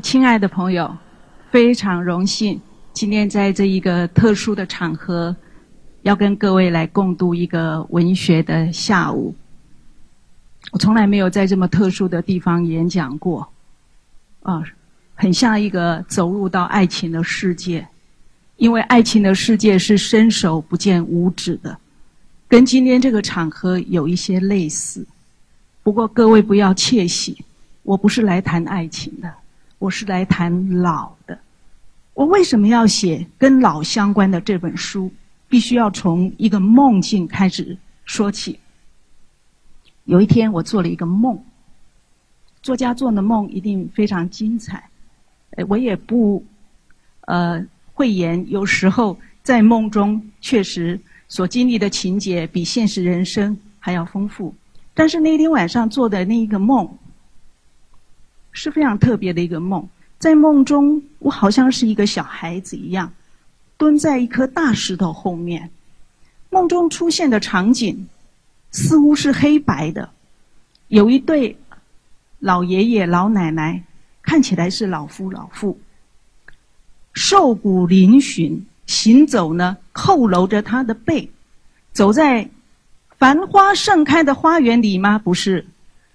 亲爱的朋友，非常荣幸今天在这一个特殊的场合，要跟各位来共度一个文学的下午。我从来没有在这么特殊的地方演讲过，啊，很像一个走入到爱情的世界，因为爱情的世界是伸手不见五指的，跟今天这个场合有一些类似。不过各位不要窃喜，我不是来谈爱情的，我是来谈老的。我为什么要写跟老相关的这本书？必须要从一个梦境开始说起。有一天，我做了一个梦。作家做的梦一定非常精彩。我也不呃讳言，有时候在梦中确实所经历的情节比现实人生还要丰富。但是那天晚上做的那一个梦是非常特别的一个梦。在梦中，我好像是一个小孩子一样，蹲在一颗大石头后面。梦中出现的场景。似乎是黑白的，有一对老爷爷老奶奶，看起来是老夫老妇，瘦骨嶙峋，行走呢佝偻着他的背，走在繁花盛开的花园里吗？不是，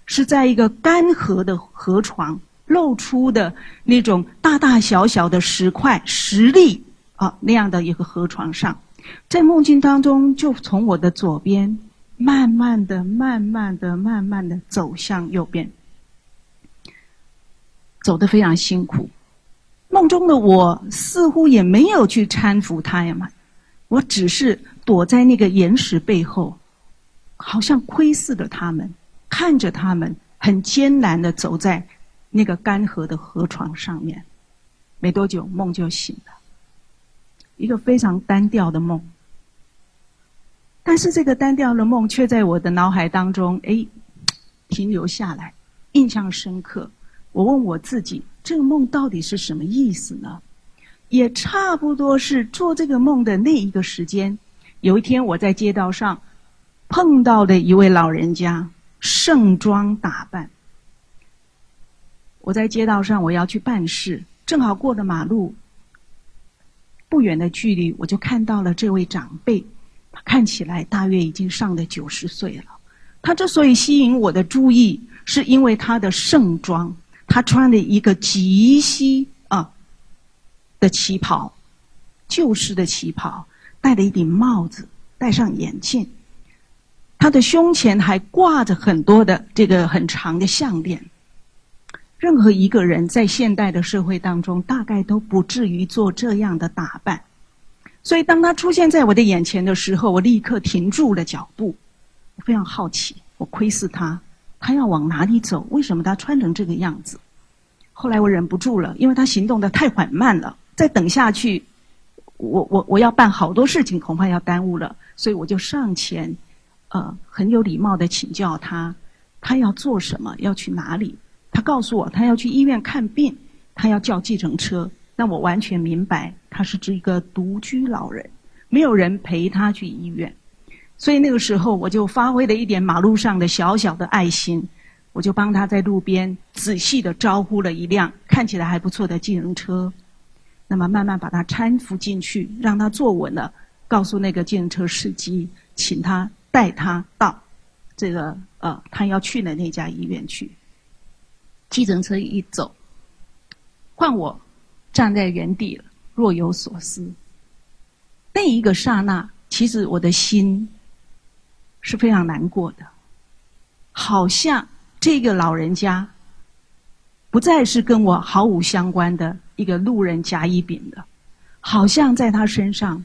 是在一个干涸的河床，露出的那种大大小小的石块、石粒啊那样的一个河床上，在梦境当中，就从我的左边。慢慢的、慢慢的、慢慢的走向右边，走得非常辛苦。梦中的我似乎也没有去搀扶他呀，我只是躲在那个岩石背后，好像窥视着他们，看着他们很艰难的走在那个干涸的河床上面。没多久，梦就醒了，一个非常单调的梦。但是这个单调的梦却在我的脑海当中，哎，停留下来，印象深刻。我问我自己，这个梦到底是什么意思呢？也差不多是做这个梦的那一个时间。有一天我在街道上碰到的一位老人家，盛装打扮。我在街道上我要去办事，正好过了马路，不远的距离我就看到了这位长辈。他看起来大约已经上了九十岁了。他之所以吸引我的注意，是因为他的盛装。他穿了一个极西啊的旗袍，旧式的旗袍，戴了一顶帽子，戴上眼镜。他的胸前还挂着很多的这个很长的项链。任何一个人在现代的社会当中，大概都不至于做这样的打扮。所以，当他出现在我的眼前的时候，我立刻停住了脚步。我非常好奇，我窥视他，他要往哪里走？为什么他穿成这个样子？后来我忍不住了，因为他行动的太缓慢了。再等下去，我我我要办好多事情，恐怕要耽误了。所以我就上前，呃，很有礼貌的请教他，他要做什么？要去哪里？他告诉我，他要去医院看病，他要叫计程车。那我完全明白，他是指一个独居老人，没有人陪他去医院，所以那个时候我就发挥了一点马路上的小小的爱心，我就帮他在路边仔细的招呼了一辆看起来还不错的计程车，那么慢慢把他搀扶进去，让他坐稳了，告诉那个计程车司机，请他带他到这个呃他要去的那家医院去。计程车一走，换我。站在原地若有所思。那一个刹那，其实我的心是非常难过的，好像这个老人家不再是跟我毫无相关的一个路人甲乙丙的，好像在他身上，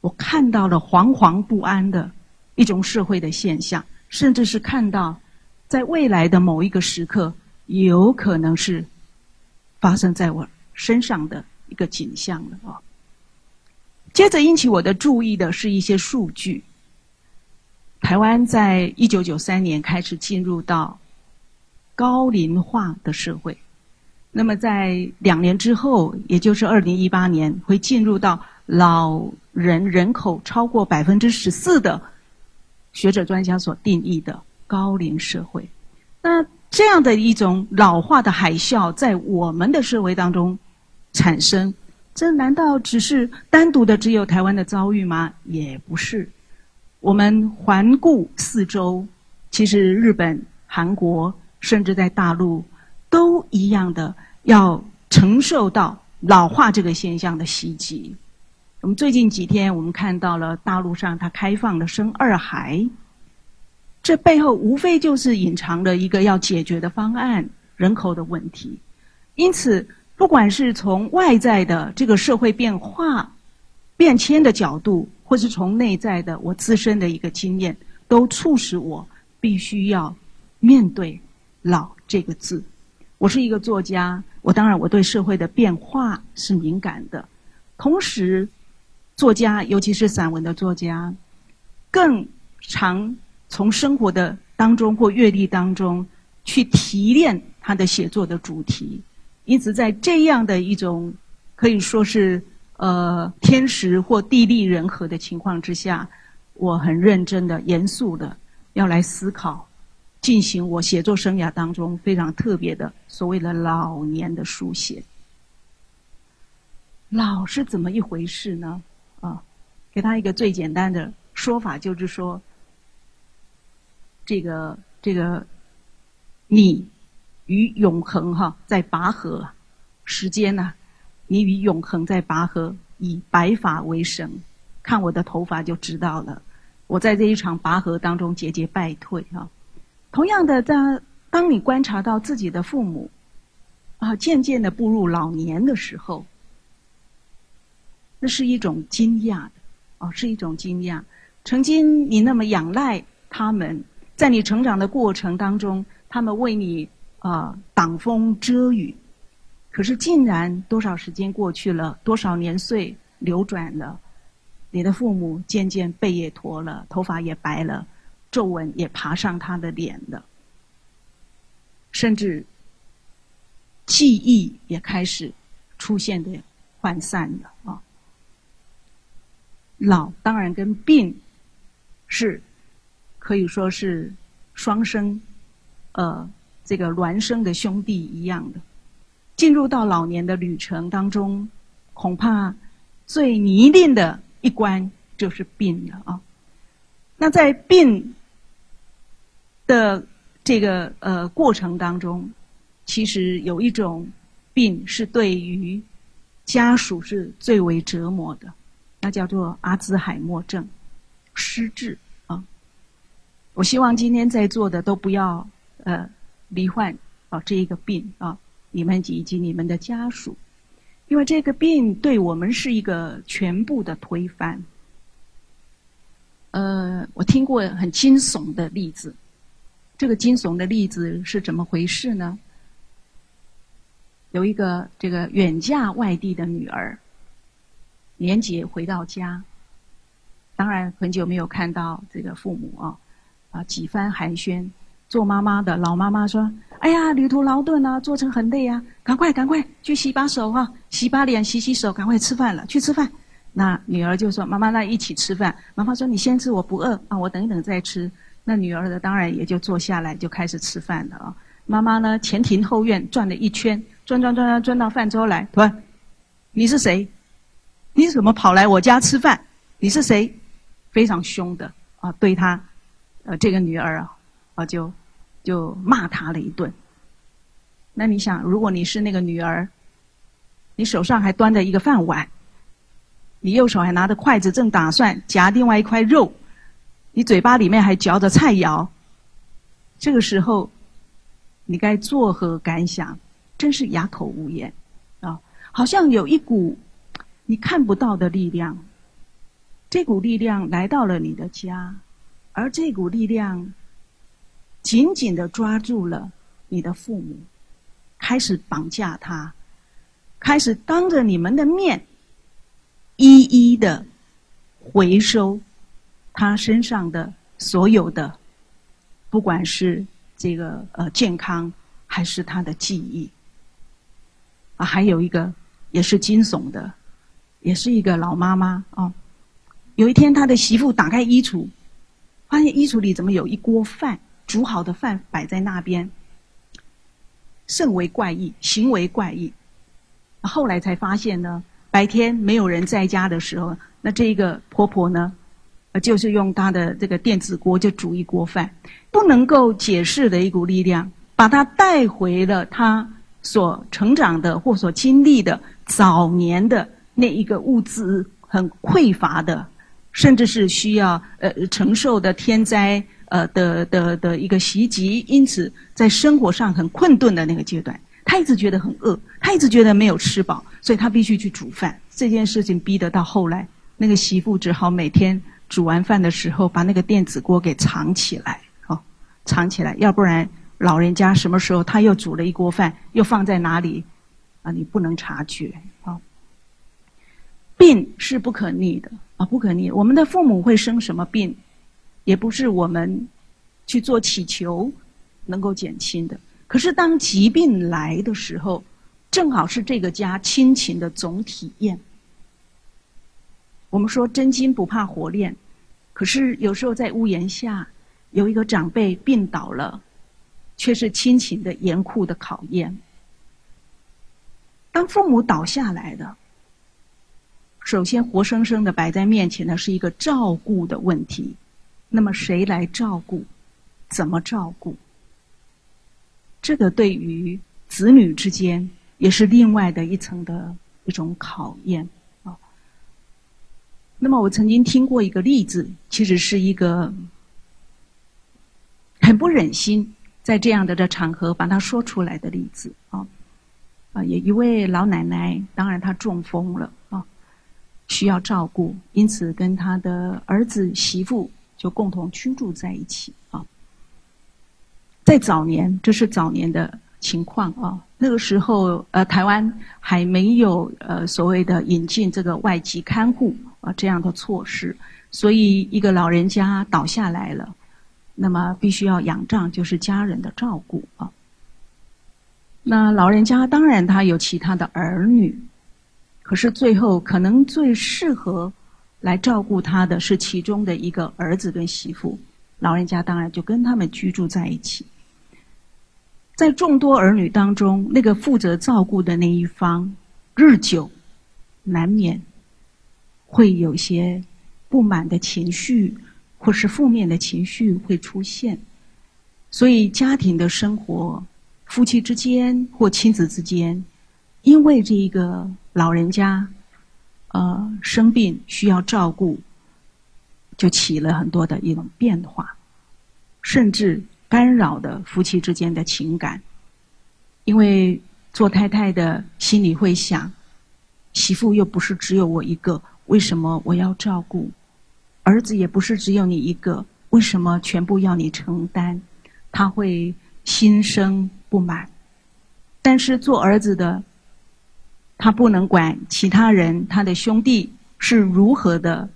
我看到了惶惶不安的一种社会的现象，甚至是看到在未来的某一个时刻，有可能是发生在我。身上的一个景象了啊。接着引起我的注意的是一些数据。台湾在一九九三年开始进入到高龄化的社会，那么在两年之后，也就是二零一八年，会进入到老人人口超过百分之十四的学者专家所定义的高龄社会。那这样的一种老化的海啸在我们的社会当中产生，这难道只是单独的只有台湾的遭遇吗？也不是。我们环顾四周，其实日本、韩国，甚至在大陆，都一样的要承受到老化这个现象的袭击。我们最近几天，我们看到了大陆上它开放了生二孩，这背后无非就是隐藏了一个要解决的方案——人口的问题。因此，不管是从外在的这个社会变化、变迁的角度，或是从内在的我自身的一个经验，都促使我必须要面对“老”这个字。我是一个作家，我当然我对社会的变化是敏感的。同时，作家尤其是散文的作家，更常从生活的当中或阅历当中去提炼他的写作的主题。因此，在这样的一种可以说是。呃，天时或地利人和的情况之下，我很认真的、严肃的要来思考，进行我写作生涯当中非常特别的所谓的老年的书写。老是怎么一回事呢？给他一个最简单的说法，就是说，这个这个，你与永恒哈在拔河，时间呢？你与永恒在拔河，以白发为绳，看我的头发就知道了。我在这一场拔河当中节节败退啊。同样的，在当你观察到自己的父母啊渐渐的步入老年的时候，那是一种惊讶的哦，是一种惊讶。曾经你那么仰赖他们，在你成长的过程当中，他们为你啊挡风遮雨。可是，竟然多少时间过去了，多少年岁流转了，你的父母渐渐背也驼了，头发也白了，皱纹也爬上他的脸了，甚至记忆也开始出现的涣散了啊。老当然跟病是可以说是双生，呃，这个孪生的兄弟一样的。进入到老年的旅程当中，恐怕最泥泞的一关就是病了啊。那在病的这个呃过程当中，其实有一种病是对于家属是最为折磨的，那叫做阿兹海默症、失智啊。我希望今天在座的都不要呃罹患啊这一个病啊。你们以及你们的家属，因为这个病对我们是一个全部的推翻。呃，我听过很惊悚的例子，这个惊悚的例子是怎么回事呢？有一个这个远嫁外地的女儿，年节回到家，当然很久没有看到这个父母啊，啊几番寒暄。做妈妈的老妈妈说：“哎呀，旅途劳顿啊，做成很累啊，赶快赶快去洗把手哈，洗把脸，洗洗手，赶快吃饭了，去吃饭。”那女儿就说：“妈妈，那一起吃饭。”妈妈说：“你先吃，我不饿啊，我等一等再吃。”那女儿的当然也就坐下来就开始吃饭了啊。妈妈呢，前庭后院转了一圈，转转转转转到饭桌来，喂，你是谁？你怎么跑来我家吃饭？你是谁？非常凶的啊，对她，呃，这个女儿啊，啊就。就骂他了一顿。那你想，如果你是那个女儿，你手上还端着一个饭碗，你右手还拿着筷子，正打算夹另外一块肉，你嘴巴里面还嚼着菜肴，这个时候，你该作何感想？真是哑口无言啊！好像有一股你看不到的力量，这股力量来到了你的家，而这股力量。紧紧的抓住了你的父母，开始绑架他，开始当着你们的面，一一的回收他身上的所有的，不管是这个呃健康，还是他的记忆。啊，还有一个也是惊悚的，也是一个老妈妈啊。有一天，他的媳妇打开衣橱，发现衣橱里怎么有一锅饭。煮好的饭摆在那边，甚为怪异，行为怪异。后来才发现呢，白天没有人在家的时候，那这个婆婆呢，就是用她的这个电子锅就煮一锅饭，不能够解释的一股力量，把她带回了她所成长的或所经历的早年的那一个物资很匮乏的，甚至是需要呃承受的天灾。呃的的的一个袭击，因此在生活上很困顿的那个阶段，他一直觉得很饿，他一直觉得没有吃饱，所以他必须去煮饭。这件事情逼得到后来，那个媳妇只好每天煮完饭的时候把那个电子锅给藏起来，哦，藏起来，要不然老人家什么时候他又煮了一锅饭，又放在哪里，啊，你不能察觉，啊。病是不可逆的啊，不可逆。我们的父母会生什么病？也不是我们去做祈求能够减轻的。可是当疾病来的时候，正好是这个家亲情的总体验。我们说真金不怕火炼，可是有时候在屋檐下有一个长辈病倒了，却是亲情的严酷的考验。当父母倒下来的，首先活生生的摆在面前的是一个照顾的问题。那么谁来照顾？怎么照顾？这个对于子女之间也是另外的一层的一种考验啊。那么我曾经听过一个例子，其实是一个很不忍心在这样的的场合把它说出来的例子啊啊，有一位老奶奶，当然她中风了，需要照顾，因此跟他的儿子媳妇。就共同居住在一起啊，在早年，这是早年的情况啊。那个时候，呃，台湾还没有呃所谓的引进这个外籍看护啊这样的措施，所以一个老人家倒下来了，那么必须要仰仗就是家人的照顾啊。那老人家当然他有其他的儿女，可是最后可能最适合。来照顾他的是其中的一个儿子跟媳妇，老人家当然就跟他们居住在一起。在众多儿女当中，那个负责照顾的那一方，日久难免会有些不满的情绪，或是负面的情绪会出现。所以，家庭的生活，夫妻之间或亲子之间，因为这个老人家。呃，生病需要照顾，就起了很多的一种变化，甚至干扰的夫妻之间的情感。因为做太太的心里会想，媳妇又不是只有我一个，为什么我要照顾？儿子也不是只有你一个，为什么全部要你承担？他会心生不满。但是做儿子的。他不能管其他人，他的兄弟是如何的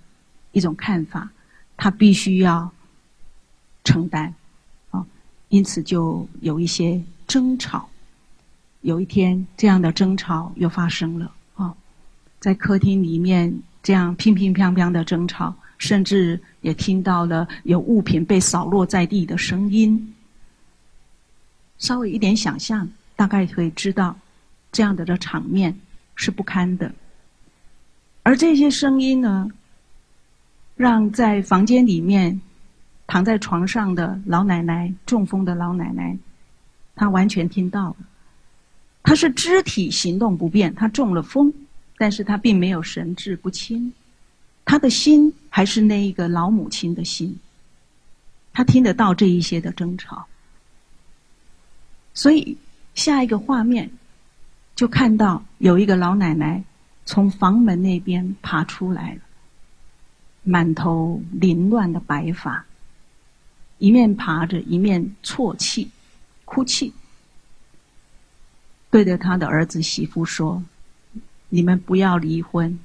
一种看法，他必须要承担，啊，因此就有一些争吵。有一天，这样的争吵又发生了，啊，在客厅里面这样乒乒乓乓的争吵，甚至也听到了有物品被扫落在地的声音。稍微一点想象，大概可以知道这样的的场面。是不堪的，而这些声音呢，让在房间里面躺在床上的老奶奶中风的老奶奶，她完全听到了。她是肢体行动不便，她中了风，但是她并没有神志不清，她的心还是那一个老母亲的心，她听得到这一些的争吵，所以下一个画面。就看到有一个老奶奶从房门那边爬出来了，满头凌乱的白发，一面爬着一面啜泣、哭泣，对着他的儿子媳妇说：“你们不要离婚，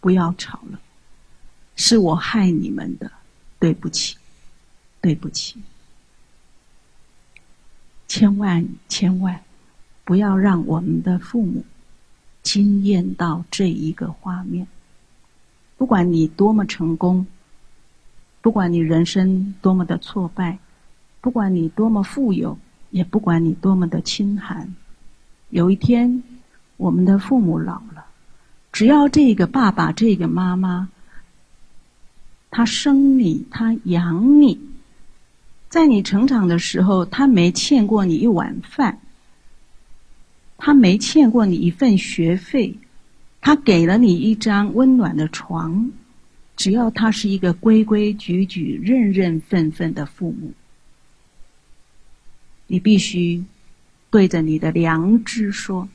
不要吵了，是我害你们的，对不起，对不起，千万千万。”不要让我们的父母惊艳到这一个画面。不管你多么成功，不管你人生多么的挫败，不管你多么富有，也不管你多么的清寒，有一天，我们的父母老了，只要这个爸爸、这个妈妈，他生你，他养你，在你成长的时候，他没欠过你一碗饭，他没欠过你一份学费，他给了你一张温暖的床，只要他是一个规规矩矩、认认份份的父母，你必须。对着你的良知说：“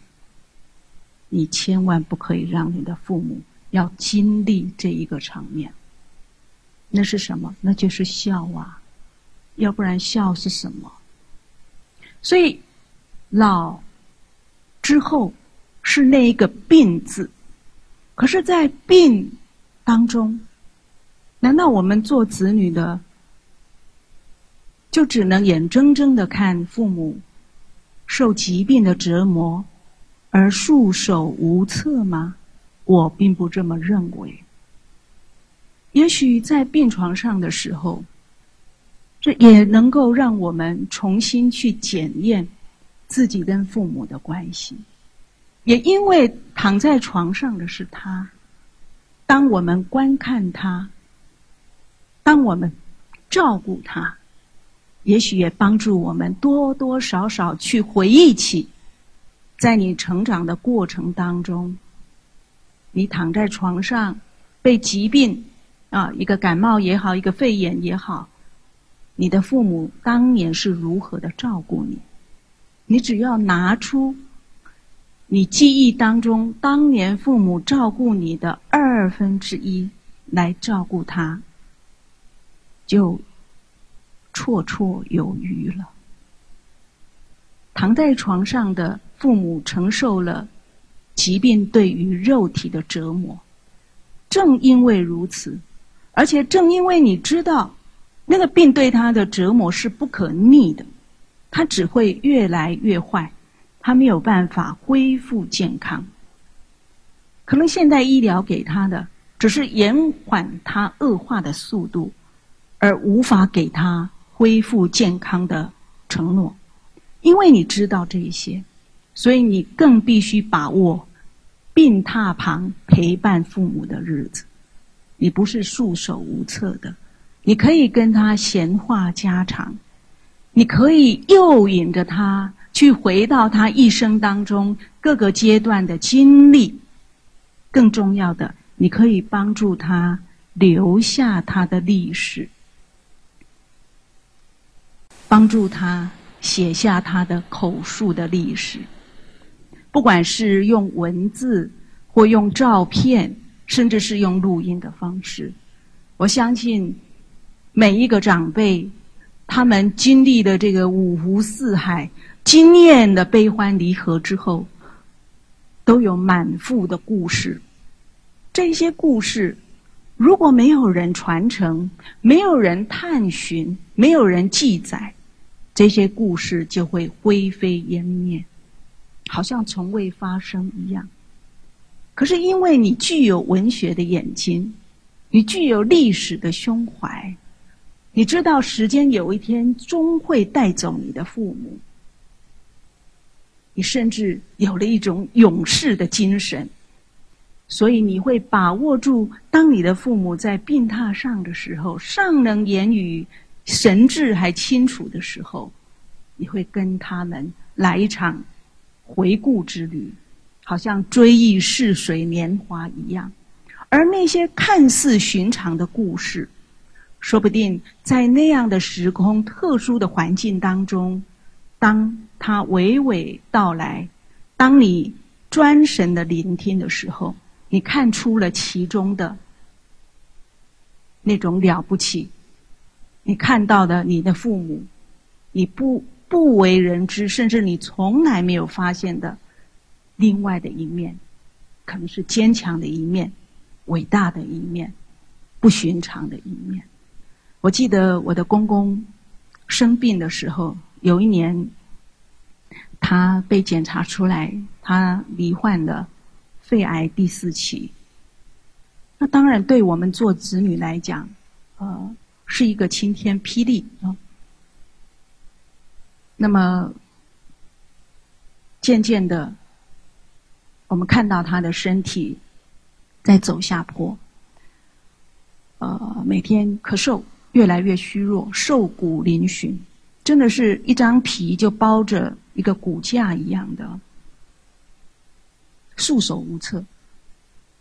你千万不可以让你的父母要经历这一个场面。那是什么？那就是孝啊！要不然孝是什么？所以老之后是那一个病字。可是，在病当中，难道我们做子女的就只能眼睁睁的看父母？”受疾病的折磨而束手无策吗？我并不这么认为。也许在病床上的时候，这也能够让我们重新去检验自己跟父母的关系。也因为躺在床上的是他，当我们观看他，当我们照顾他。也许也帮助我们多多少少去回忆起，在你成长的过程当中，你躺在床上被疾病啊，一个感冒也好，一个肺炎也好，你的父母当年是如何的照顾你？你只要拿出你记忆当中当年父母照顾你的二分之一来照顾他，就。绰绰有余了。躺在床上的父母承受了疾病对于肉体的折磨，正因为如此，而且正因为你知道那个病对他的折磨是不可逆的，他只会越来越坏，他没有办法恢复健康。可能现代医疗给他的只是延缓他恶化的速度，而无法给他。恢复健康的承诺，因为你知道这一些，所以你更必须把握病榻旁陪伴父母的日子。你不是束手无策的，你可以跟他闲话家常，你可以诱引着他去回到他一生当中各个阶段的经历。更重要的，你可以帮助他留下他的历史。帮助他写下他的口述的历史，不管是用文字或用照片，甚至是用录音的方式，我相信每一个长辈，他们经历的这个五湖四海、经验的悲欢离合之后，都有满腹的故事。这些故事如果没有人传承，没有人探寻，没有人记载。这些故事就会灰飞烟灭，好像从未发生一样。可是因为你具有文学的眼睛，你具有历史的胸怀，你知道时间有一天终会带走你的父母，你甚至有了一种勇士的精神，所以你会把握住，当你的父母在病榻上的时候，尚能言语。神志还清楚的时候，你会跟他们来一场回顾之旅，好像追忆逝水年华一样。而那些看似寻常的故事，说不定在那样的时空、特殊的环境当中，当他娓娓道来，当你专神的聆听的时候，你看出了其中的那种了不起。你看到的你的父母，你不不为人知，甚至你从来没有发现的另外的一面，可能是坚强的一面，伟大的一面，不寻常的一面。我记得我的公公生病的时候，有一年他被检查出来，他罹患了肺癌第四期。那当然，对我们做子女来讲，呃。是一个晴天霹雳啊！那么，渐渐的，我们看到他的身体在走下坡，呃，每天咳嗽，越来越虚弱，瘦骨嶙峋，真的是一张皮就包着一个骨架一样的，束手无策。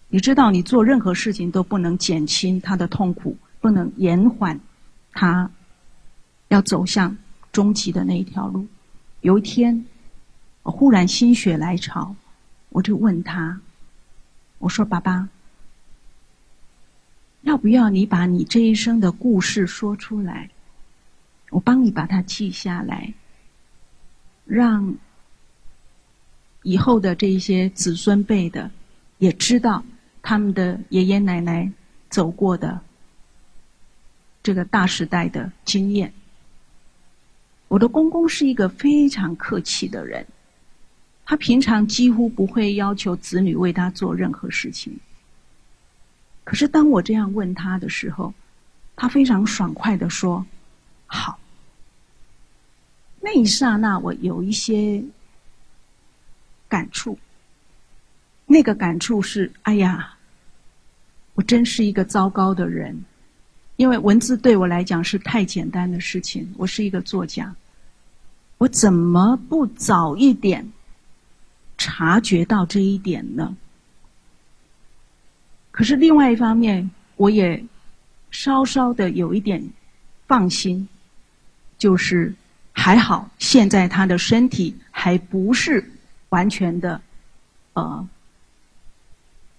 你知道，你做任何事情都不能减轻他的痛苦，不能延缓他要走向终极的那一条路。有一天，我忽然心血来潮，我就问他：“我说，爸爸，要不要你把你这一生的故事说出来？我帮你把它记下来，让以后的这一些子孙辈的也知道。”他们的爷爷奶奶走过的这个大时代的经验，我的公公是一个非常客气的人，他平常几乎不会要求子女为他做任何事情。可是当我这样问他的时候，他非常爽快的说：“好。”那一刹那，我有一些感触。那个感触是：哎呀，我真是一个糟糕的人，因为文字对我来讲是太简单的事情。我是一个作家，我怎么不早一点察觉到这一点呢？可是另外一方面，我也稍稍的有一点放心，就是还好，现在他的身体还不是完全的，呃。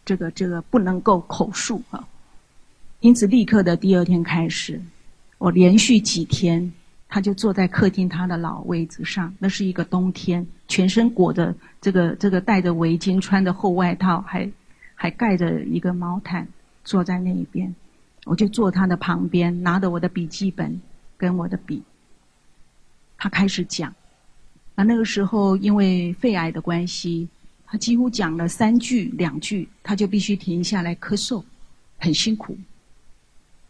这个这个不能够口述啊，因此立刻的第二天开始，我连续几天，他就坐在客厅他的老位子上。那是一个冬天，全身裹着这个这个戴着围巾，穿着厚外套，还还盖着一个毛毯，坐在那一边。我就坐他的旁边，拿着我的笔记本跟我的笔。他开始讲，啊，那个时候因为肺癌的关系。他几乎讲了三句两句，他就必须停下来咳嗽，很辛苦。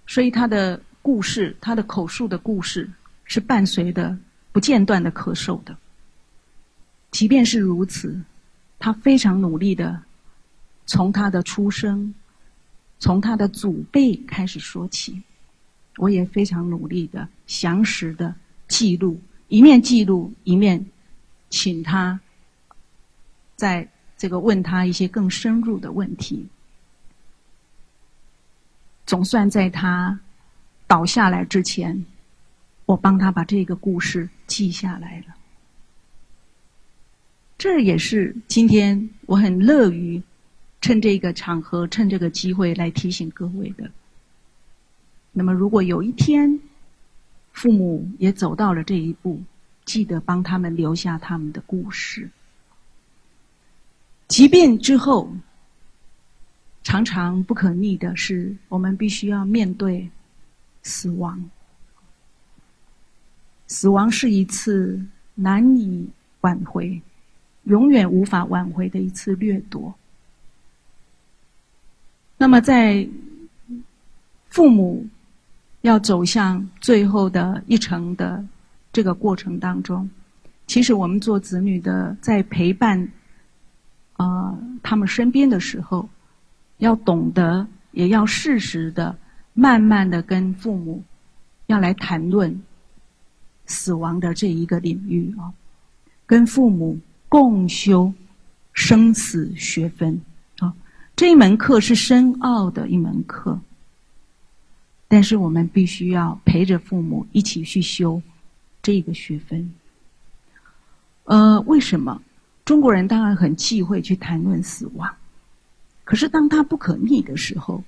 所以他的故事，他的口述的故事，是伴随的不间断的咳嗽的。即便是如此，他非常努力的从他的出生，从他的祖辈开始说起。我也非常努力的详实的记录，一面记录一面请他。在这个问他一些更深入的问题，总算在他倒下来之前，我帮他把这个故事记下来了。这也是今天我很乐于趁这个场合、趁这个机会来提醒各位的。那么，如果有一天父母也走到了这一步，记得帮他们留下他们的故事。疾病之后，常常不可逆的是，我们必须要面对死亡。死亡是一次难以挽回、永远无法挽回的一次掠夺。那么，在父母要走向最后的一程的这个过程当中，其实我们做子女的在陪伴。啊，他们身边的时候，要懂得，也要适时的、慢慢的跟父母，要来谈论死亡的这一个领域啊，跟父母共修生死学分，这一门课是深奥的一门课，但是我们必须要陪着父母一起去修这个学分。呃，为什么？中国人当然很忌讳去谈论死亡，可是当他不可逆的时候，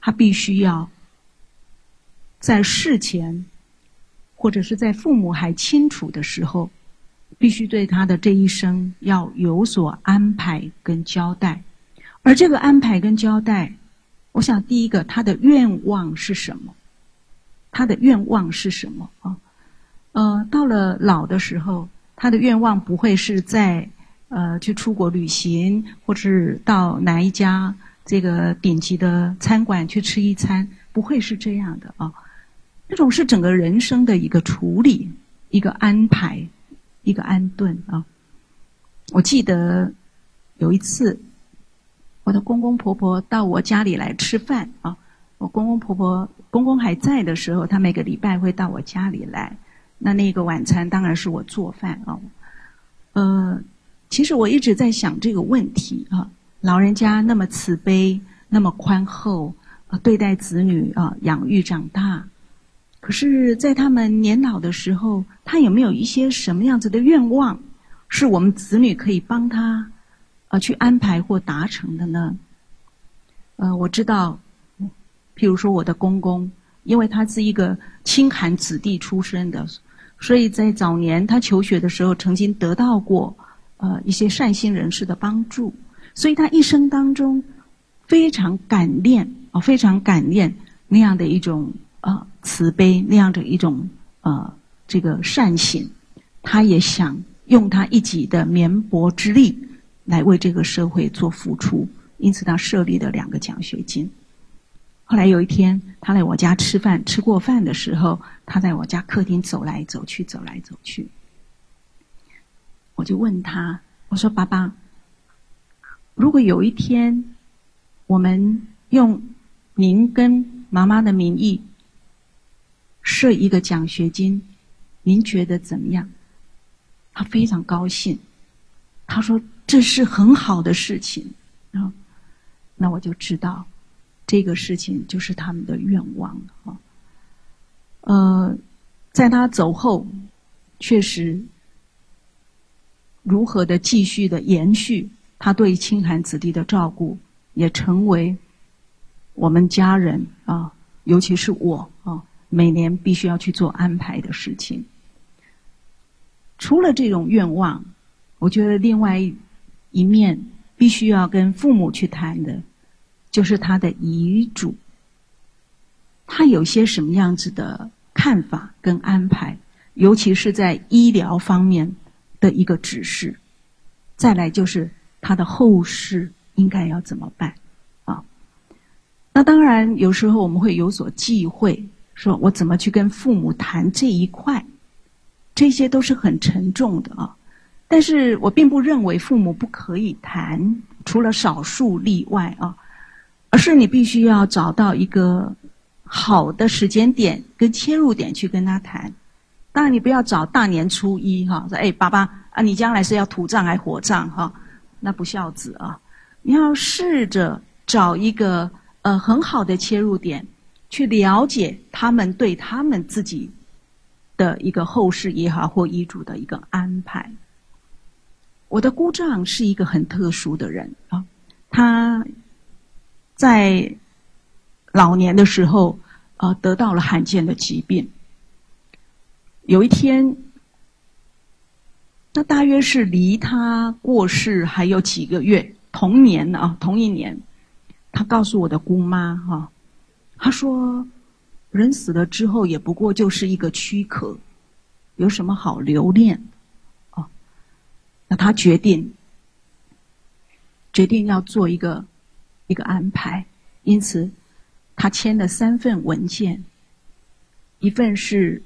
他必须要在事前，或者是在父母还清楚的时候，必须对他的这一生要有所安排跟交代。而这个安排跟交代，我想第一个他的愿望是什么？他的愿望是什么啊？呃，到了老的时候，他的愿望不会是在。呃，去出国旅行，或是到哪一家这个顶级的餐馆去吃一餐，不会是这样的啊。这种是整个人生的一个处理、一个安排、一个安顿啊。我记得有一次，我的公公婆婆到我家里来吃饭啊。我公公婆婆公公还在的时候，他每个礼拜会到我家里来。那那个晚餐当然是我做饭啊。呃，其实我一直在想这个问题啊，老人家那么慈悲，那么宽厚啊，对待子女啊，养育长大。可是，在他们年老的时候，他有没有一些什么样子的愿望，是我们子女可以帮他啊去安排或达成的呢？呃，我知道，譬如说我的公公，因为他是一个清寒子弟出身的，所以在早年他求学的时候，曾经得到过呃一些善心人士的帮助，所以他一生当中非常感念啊，非常感念那样的一种。呃，慈悲那样的一种呃，这个善行，他也想用他一己的绵薄之力来为这个社会做付出，因此他设立了两个奖学金。后来有一天，他来我家吃饭，吃过饭的时候，他在我家客厅走来走去，走来走去。我就问他，我说：“爸爸，如果有一天，我们用您跟妈妈的名义。”设一个奖学金，您觉得怎么样？他非常高兴，他说这是很好的事情啊。那我就知道，这个事情就是他们的愿望了哈。呃，在他走后，确实如何的继续的延续他对清寒子弟的照顾，也成为我们家人啊，尤其是我啊。每年必须要去做安排的事情。除了这种愿望，我觉得另外一面必须要跟父母去谈的，就是他的遗嘱。他有些什么样子的看法跟安排，尤其是在医疗方面的一个指示。再来就是他的后事应该要怎么办啊？那当然，有时候我们会有所忌讳。说我怎么去跟父母谈这一块？这些都是很沉重的啊。但是我并不认为父母不可以谈，除了少数例外啊，而是你必须要找到一个好的时间点跟切入点去跟他谈。当然，你不要找大年初一哈，说哎，爸爸啊，你将来是要土葬还火葬哈？那不孝子啊！你要试着找一个呃很好的切入点。去了解他们对他们自己的一个后事也好，或遗嘱的一个安排。我的姑丈是一个很特殊的人啊，他在老年的时候啊得到了罕见的疾病。有一天，那大约是离他过世还有几个月，同年啊，同一年，他告诉我的姑妈哈。他说：“人死了之后，也不过就是一个躯壳，有什么好留恋？那他决定，决定要做一个一个安排。因此，他签了三份文件，一份是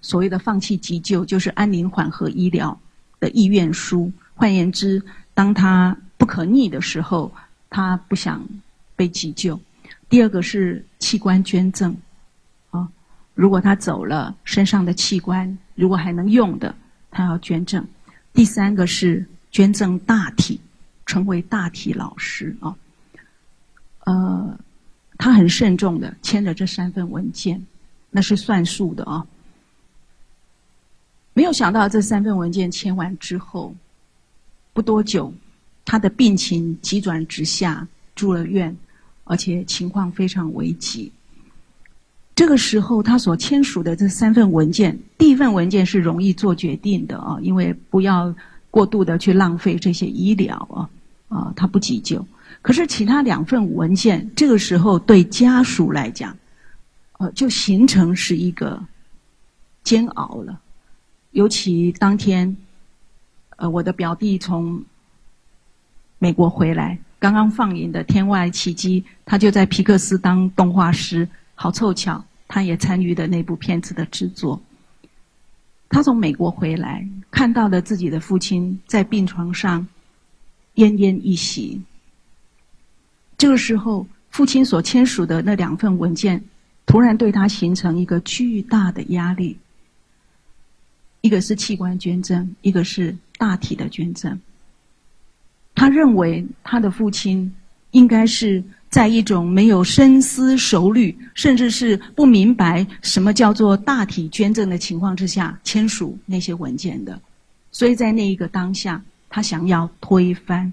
所谓的放弃急救，就是安宁缓和医疗的意愿书。换言之，当他不可逆的时候，他不想被急救。”第二个是器官捐赠，啊，如果他走了，身上的器官如果还能用的，他要捐赠。第三个是捐赠大体，成为大体老师啊。呃，他很慎重的签了这三份文件，那是算数的啊。没有想到这三份文件签完之后，不多久，他的病情急转直下，住了院。而且情况非常危急。这个时候，他所签署的这三份文件，第一份文件是容易做决定的啊，因为不要过度的去浪费这些医疗啊，啊，他不急救。可是其他两份文件，这个时候对家属来讲，呃，就形成是一个煎熬了。尤其当天，呃，我的表弟从美国回来。刚刚放映的《天外奇迹》，他就在皮克斯当动画师，好凑巧，他也参与的那部片子的制作。他从美国回来，看到了自己的父亲在病床上奄奄一息。这个时候，父亲所签署的那两份文件，突然对他形成一个巨大的压力。一个是器官捐赠，一个是大体的捐赠。他认为他的父亲应该是在一种没有深思熟虑，甚至是不明白什么叫做大体捐赠的情况之下签署那些文件的，所以在那一个当下，他想要推翻，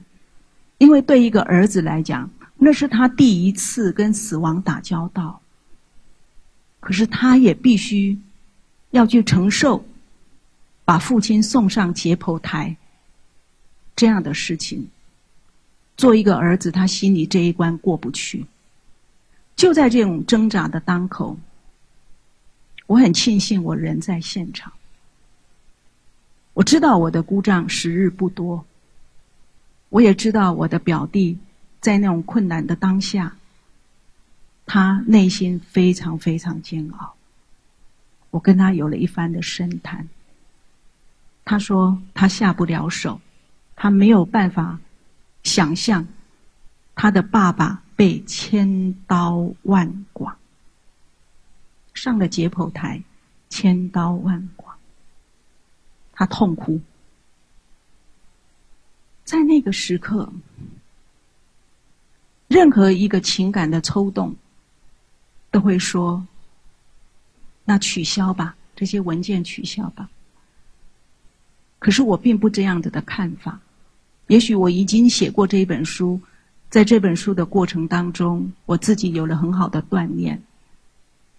因为对一个儿子来讲，那是他第一次跟死亡打交道，可是他也必须要去承受。把父亲送上解剖台，这样的事情，做一个儿子，他心里这一关过不去。就在这种挣扎的当口，我很庆幸我人在现场。我知道我的姑丈时日不多，我也知道我的表弟在那种困难的当下，他内心非常非常煎熬。我跟他有了一番的深谈。他说：“他下不了手，他没有办法想象他的爸爸被千刀万剐，上了解剖台，千刀万剐，他痛哭。在那个时刻，任何一个情感的抽动，都会说：‘那取消吧，这些文件取消吧。’”可是我并不这样子的看法，也许我已经写过这一本书，在这本书的过程当中，我自己有了很好的锻炼。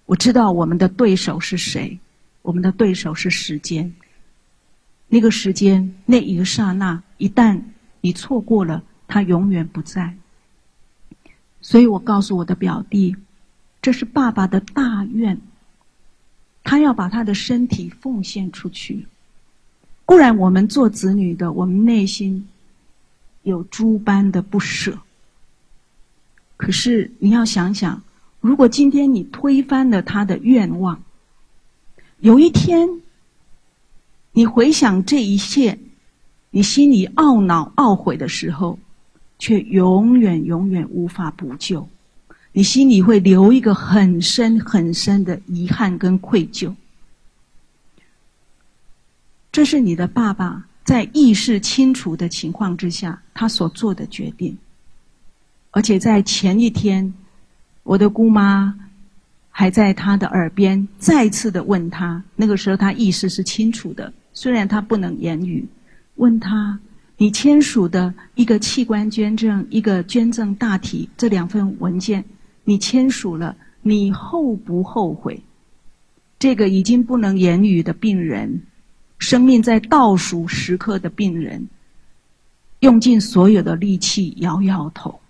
我知道我们的对手是谁，我们的对手是时间。那个时间，那一个刹那，一旦你错过了，它永远不在。所以我告诉我的表弟，这是爸爸的大愿，他要把他的身体奉献出去。固然，我们做子女的，我们内心有诸般的不舍。可是，你要想想，如果今天你推翻了他的愿望，有一天，你回想这一切，你心里懊恼懊悔的时候，却永远永远无法补救，你心里会留一个很深很深的遗憾跟愧疚。这是你的爸爸在意识清楚的情况之下，他所做的决定。而且在前一天，我的姑妈还在他的耳边再次的问他，那个时候他意识是清楚的，虽然他不能言语，问他：你签署的一个器官捐赠、一个捐赠大体这两份文件，你签署了，你后不后悔？这个已经不能言语的病人。生命在倒数时刻的病人，用尽所有的力气摇摇头，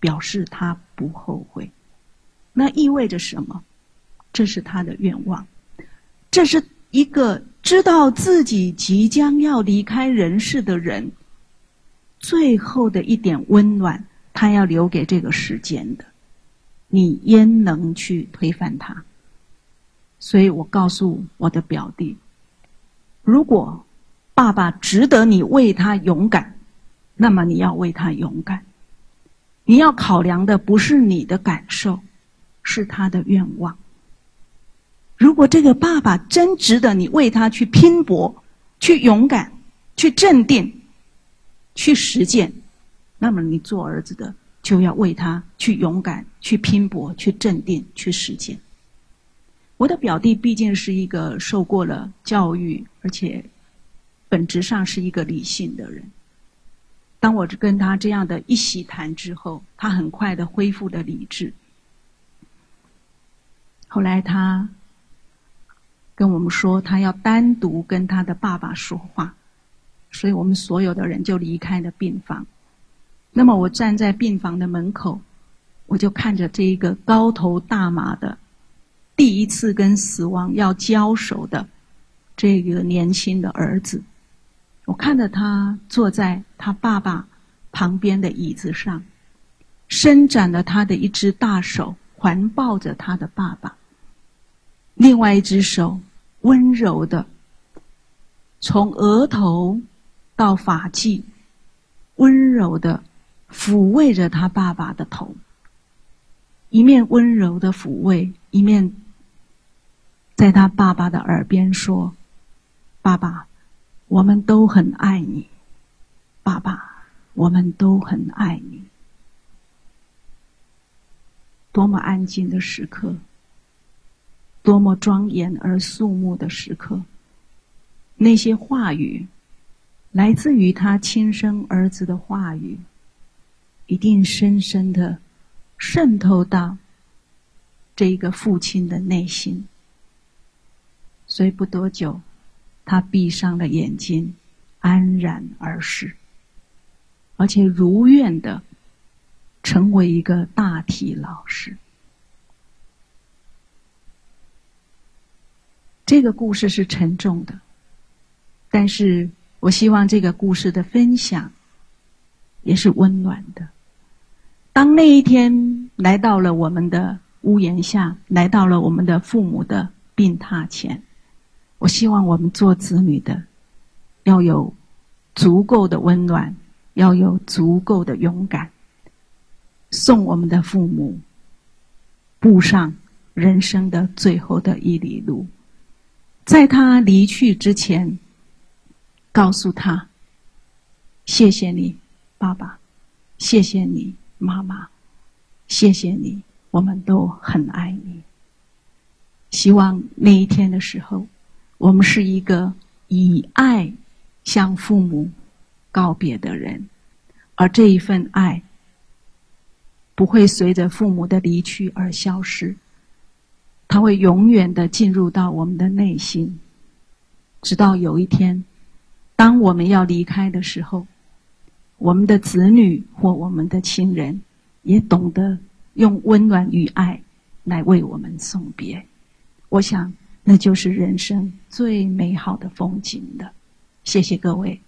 表示他不后悔。那意味着什么？这是他的愿望。这是一个知道自己即将要离开人世的人，最后的一点温暖，他要留给这个世间的。你焉能去推翻他？所以我告诉我的表弟。如果爸爸值得你为他勇敢，那么你要为他勇敢。你要考量的不是你的感受，是他的愿望。如果这个爸爸真值得你为他去拼搏、去勇敢、去镇定、去实践，那么你做儿子的就要为他去勇敢、去拼搏、去镇定、去实践。我的表弟毕竟是一个受过了教育，而且本质上是一个理性的人。当我跟他这样的一席谈之后，他很快的恢复了理智。后来他跟我们说，他要单独跟他的爸爸说话，所以我们所有的人就离开了病房。那么我站在病房的门口，我就看着这一个高头大马的。第一次跟死亡要交手的这个年轻的儿子，我看着他坐在他爸爸旁边的椅子上，伸展了他的一只大手，环抱着他的爸爸；另外一只手温柔的从额头到发际，温柔的抚慰着他爸爸的头，一面温柔的抚慰，一面在他爸爸的耳边说：“爸爸，我们都很爱你。爸爸，我们都很爱你。”多么安静的时刻，多么庄严而肃穆的时刻。那些话语，来自于他亲生儿子的话语，一定深深的渗透到这一个父亲的内心。所以不多久，他闭上了眼睛，安然而逝，而且如愿的。成为一个大体老师，这个故事是沉重的，但是我希望这个故事的分享也是温暖的。当那一天来到了我们的屋檐下，来到了我们的父母的病榻前，我希望我们做子女的要有足够的温暖，要有足够的勇敢。送我们的父母步上人生的最后的一里路，在他离去之前，告诉他：“谢谢你，爸爸，谢谢你，妈妈，谢谢你，我们都很爱你。”希望那一天的时候，我们是一个以爱向父母告别的人，而这一份爱。不会随着父母的离去而消失，它会永远的进入到我们的内心，直到有一天，当我们要离开的时候，我们的子女或我们的亲人也懂得用温暖与爱来为我们送别。我想，那就是人生最美好的风景的。谢谢各位。